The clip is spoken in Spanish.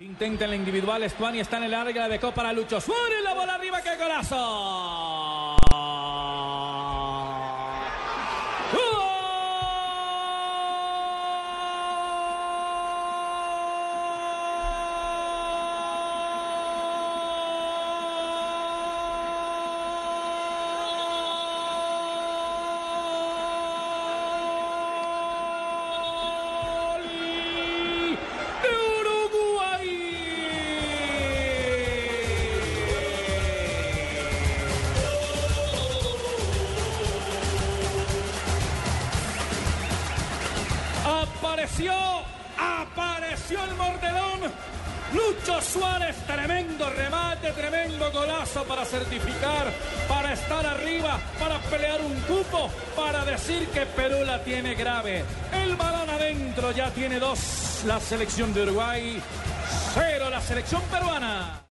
Intenta en la individual, Estuani está en el área, la dejó para Lucho Suárez, la bola arriba, ¡qué golazo! Apareció, apareció el mordelón. Lucho Suárez, tremendo remate, tremendo golazo para certificar, para estar arriba, para pelear un cupo, para decir que Perú la tiene grave. El balón adentro ya tiene dos la selección de Uruguay, cero la selección peruana.